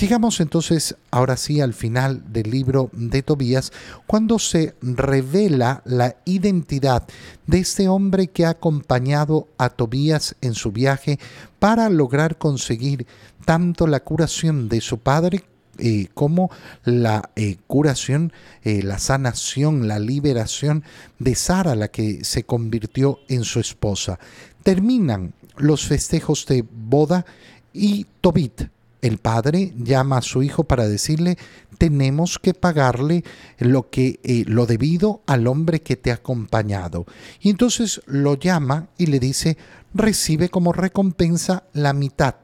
Llegamos entonces ahora sí al final del libro de Tobías, cuando se revela la identidad de este hombre que ha acompañado a Tobías en su viaje para lograr conseguir tanto la curación de su padre eh, como la eh, curación, eh, la sanación, la liberación de Sara, la que se convirtió en su esposa. Terminan los festejos de boda y Tobit, el padre, llama a su hijo para decirle, tenemos que pagarle lo que lo debido al hombre que te ha acompañado. Y entonces lo llama y le dice, recibe como recompensa la mitad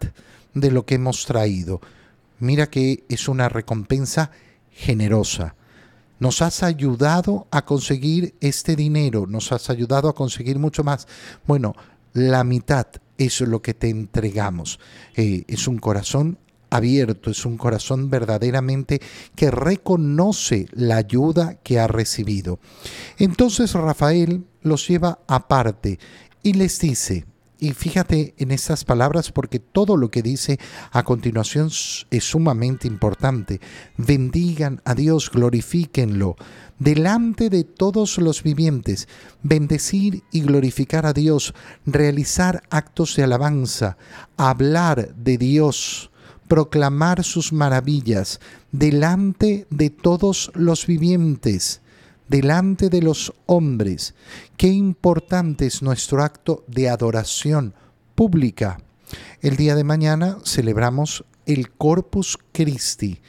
de lo que hemos traído. Mira que es una recompensa generosa. Nos has ayudado a conseguir este dinero, nos has ayudado a conseguir mucho más. Bueno, la mitad es lo que te entregamos. Eh, es un corazón abierto, es un corazón verdaderamente que reconoce la ayuda que ha recibido. Entonces Rafael los lleva aparte y les dice, y fíjate en estas palabras porque todo lo que dice a continuación es sumamente importante. Bendigan a Dios, glorifíquenlo delante de todos los vivientes, bendecir y glorificar a Dios, realizar actos de alabanza, hablar de Dios, proclamar sus maravillas delante de todos los vivientes delante de los hombres. Qué importante es nuestro acto de adoración pública. El día de mañana celebramos el Corpus Christi.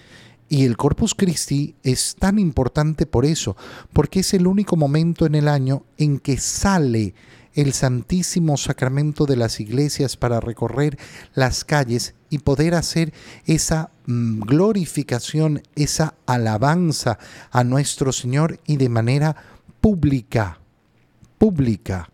Y el Corpus Christi es tan importante por eso, porque es el único momento en el año en que sale el Santísimo Sacramento de las iglesias para recorrer las calles y poder hacer esa mm, glorificación, esa alabanza a nuestro Señor y de manera pública, pública.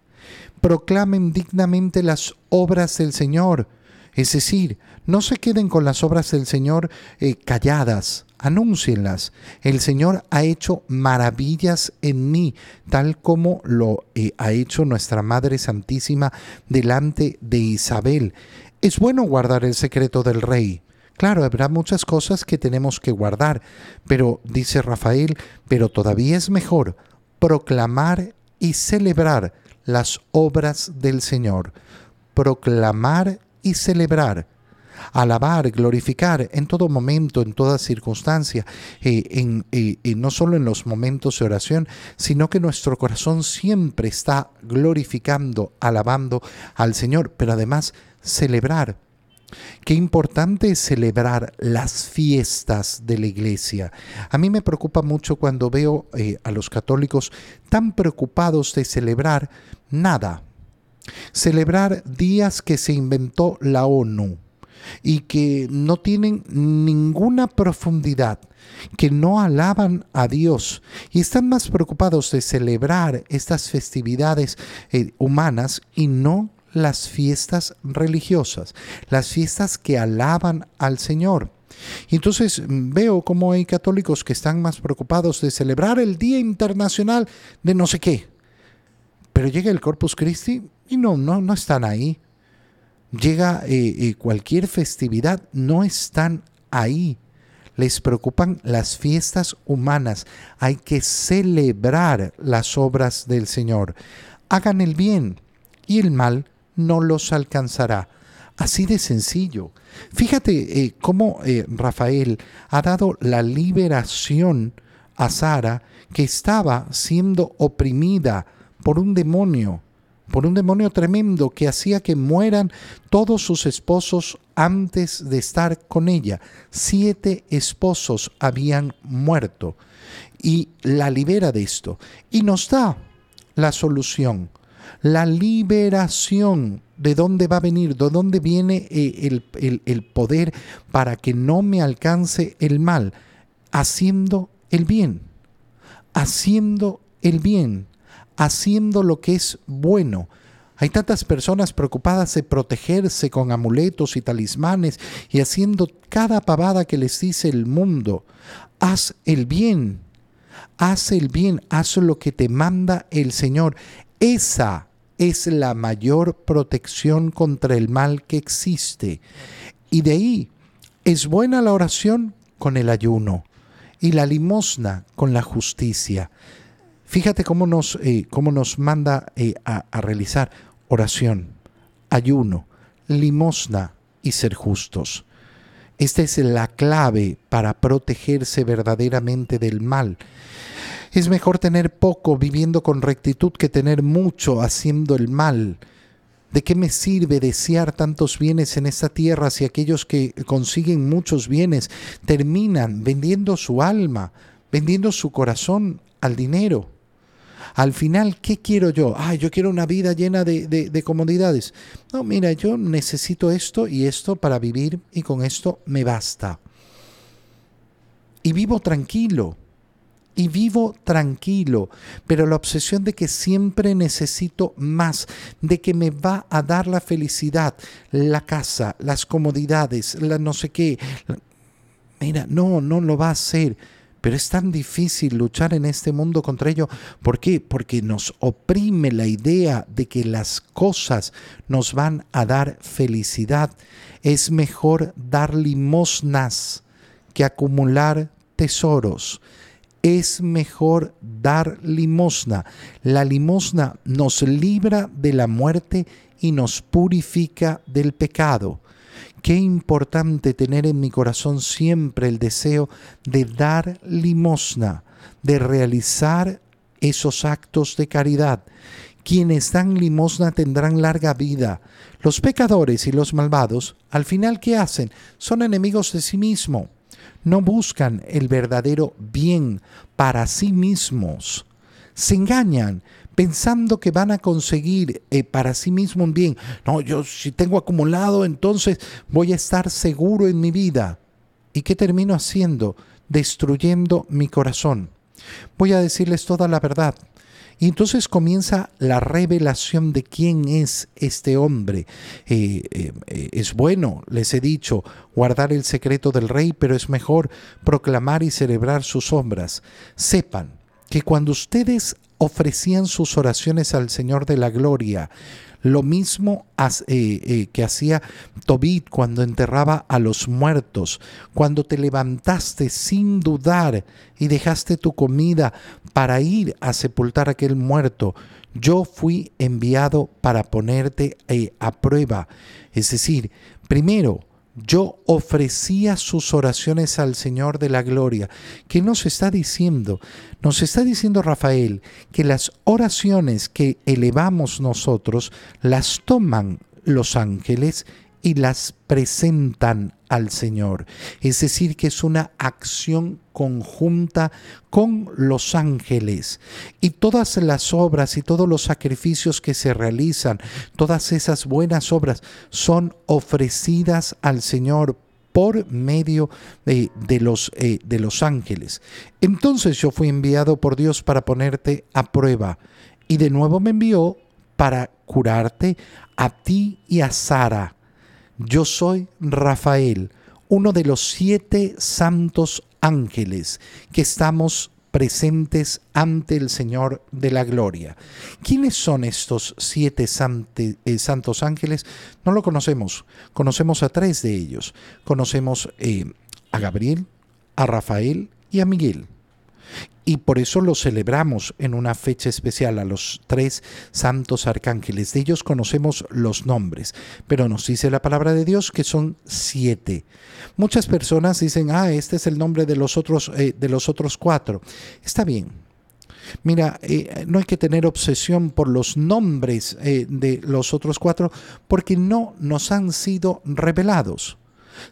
Proclamen dignamente las obras del Señor, es decir, no se queden con las obras del Señor eh, calladas, anúncienlas. El Señor ha hecho maravillas en mí, tal como lo eh, ha hecho nuestra Madre Santísima delante de Isabel. Es bueno guardar el secreto del Rey. Claro, habrá muchas cosas que tenemos que guardar, pero, dice Rafael, pero todavía es mejor proclamar y celebrar las obras del Señor. Proclamar y celebrar alabar, glorificar en todo momento, en toda circunstancia, eh, en, eh, no solo en los momentos de oración, sino que nuestro corazón siempre está glorificando, alabando al Señor, pero además celebrar. Qué importante es celebrar las fiestas de la iglesia. A mí me preocupa mucho cuando veo eh, a los católicos tan preocupados de celebrar nada. Celebrar días que se inventó la ONU, y que no tienen ninguna profundidad, que no alaban a Dios y están más preocupados de celebrar estas festividades eh, humanas y no las fiestas religiosas, las fiestas que alaban al Señor. Y entonces mm, veo cómo hay católicos que están más preocupados de celebrar el Día Internacional de no sé qué. Pero llega el Corpus Christi y no, no, no están ahí llega eh, eh, cualquier festividad, no están ahí. Les preocupan las fiestas humanas. Hay que celebrar las obras del Señor. Hagan el bien y el mal no los alcanzará. Así de sencillo. Fíjate eh, cómo Rafael ha dado la liberación a Sara que estaba siendo oprimida por un demonio por un demonio tremendo que hacía que mueran todos sus esposos antes de estar con ella. Siete esposos habían muerto. Y la libera de esto. Y nos da la solución, la liberación. De dónde va a venir, de dónde viene eh, el, el poder para que no me alcance el mal, haciendo el bien, haciendo el bien haciendo lo que es bueno. Hay tantas personas preocupadas de protegerse con amuletos y talismanes y haciendo cada pavada que les dice el mundo. Haz el bien, haz el bien, haz lo que te manda el Señor. Esa es la mayor protección contra el mal que existe. Y de ahí Es buena la oración con el ayuno y la limosna con la justicia. Fíjate cómo nos, eh, cómo nos manda eh, a, a realizar oración, ayuno, limosna y ser justos. Esta es la clave para protegerse verdaderamente del mal. Es mejor tener poco viviendo con rectitud que tener mucho haciendo el mal. ¿De qué me sirve desear tantos bienes en esta tierra si aquellos que consiguen muchos bienes terminan vendiendo su alma, vendiendo su corazón al dinero? Al final, ¿qué quiero yo? Ah, yo quiero una vida llena de, de, comodidades. No, mira, yo necesito esto y esto para vivir y con esto me basta. Y vivo tranquilo y vivo tranquilo, pero la obsesión de que siempre necesito más, de que me va a dar la felicidad, la casa, las comodidades, la no sé qué. Mira, no, no lo va a hacer. Pero es tan difícil luchar en este mundo contra ello. ¿Por qué? Porque nos oprime la idea de que las cosas nos van a dar felicidad. Es mejor dar limosnas que acumular tesoros es mejor dar limosna. La limosna nos libra de la muerte y nos purifica del pecado. Qué importante tener en mi corazón siempre el deseo de dar limosna, de realizar esos actos de caridad. Quienes dan limosna tendrán larga vida. Los pecadores y los malvados, al final, ¿qué hacen? Son enemigos de sí mismos no buscan el verdadero bien para sí mismos. Se engañan pensando que van a conseguir eh, para sí mismo un bien. No, yo si tengo acumulado, entonces voy a estar seguro en mi vida. ¿Y qué termino haciendo? Destruyendo mi corazón. Voy a decirles toda la verdad. Y entonces comienza la revelación de quién es este hombre. Eh, eh, es bueno, les he dicho, guardar el secreto del rey, pero es mejor proclamar y celebrar sus obras. Sepan que cuando ustedes ofrecían sus oraciones al Señor de la Gloria, lo mismo eh, eh, que hacía Tobit cuando enterraba a los muertos, cuando te levantaste sin dudar y dejaste tu comida para ir a sepultar a aquel muerto. Yo fui enviado para ponerte eh, a prueba. Es decir, primero, yo ofrecía sus oraciones al Señor de la Gloria. ¿Qué nos está diciendo? Nos está diciendo Rafael que las oraciones que elevamos nosotros las toman los ángeles y las presentan al Señor. Es decir, que es una acción conjunta con los ángeles. Y todas las obras y todos los sacrificios que se realizan, todas esas buenas obras son ofrecidas al Señor por medio de, los, eh, de los ángeles. Entonces yo fui enviado por Dios para ponerte a prueba. Y de nuevo me envió para curarte a ti y a Sara yo soy Rafael, uno de los siete santos ángeles que estamos presentes ante el Señor de la Gloria. ¿Quiénes son estos siete eh, santos ángeles? No lo conocemos. Conocemos a tres de ellos. Conocemos eh, a Gabriel, a Rafael y a Miguel. Y por eso lo celebramos en una fecha especial a los tres santos arcángeles. De ellos conocemos los nombres, pero nos dice la palabra de Dios que son siete. Muchas personas dicen, ah, este es el nombre de los otros, eh, de los otros cuatro. Está bien, Mira, eh, no hay que tener obsesión por los nombres eh, de los otros cuatro porque no nos han sido revelados.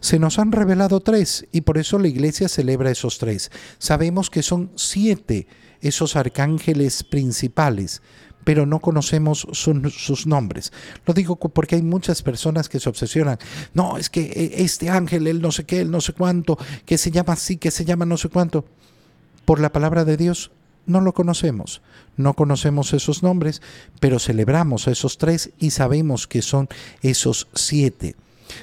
Se nos han revelado tres y por eso la iglesia celebra esos tres. Sabemos que son siete esos arcángeles principales, pero no conocemos sus nombres. Lo digo porque hay muchas personas que se obsesionan. No, es que eh, este ángel, él no sé qué, él no sé cuánto, que se llama así, que se llama no sé cuánto. Por la palabra de Dios no lo conocemos. No conocemos esos nombres, pero celebramos esos tres y sabemos que son esos siete.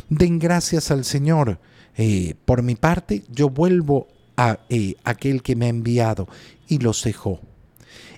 Den gracias al Señor. Eh, por mi parte, yo vuelvo a eh, aquel que me ha enviado y los dejó.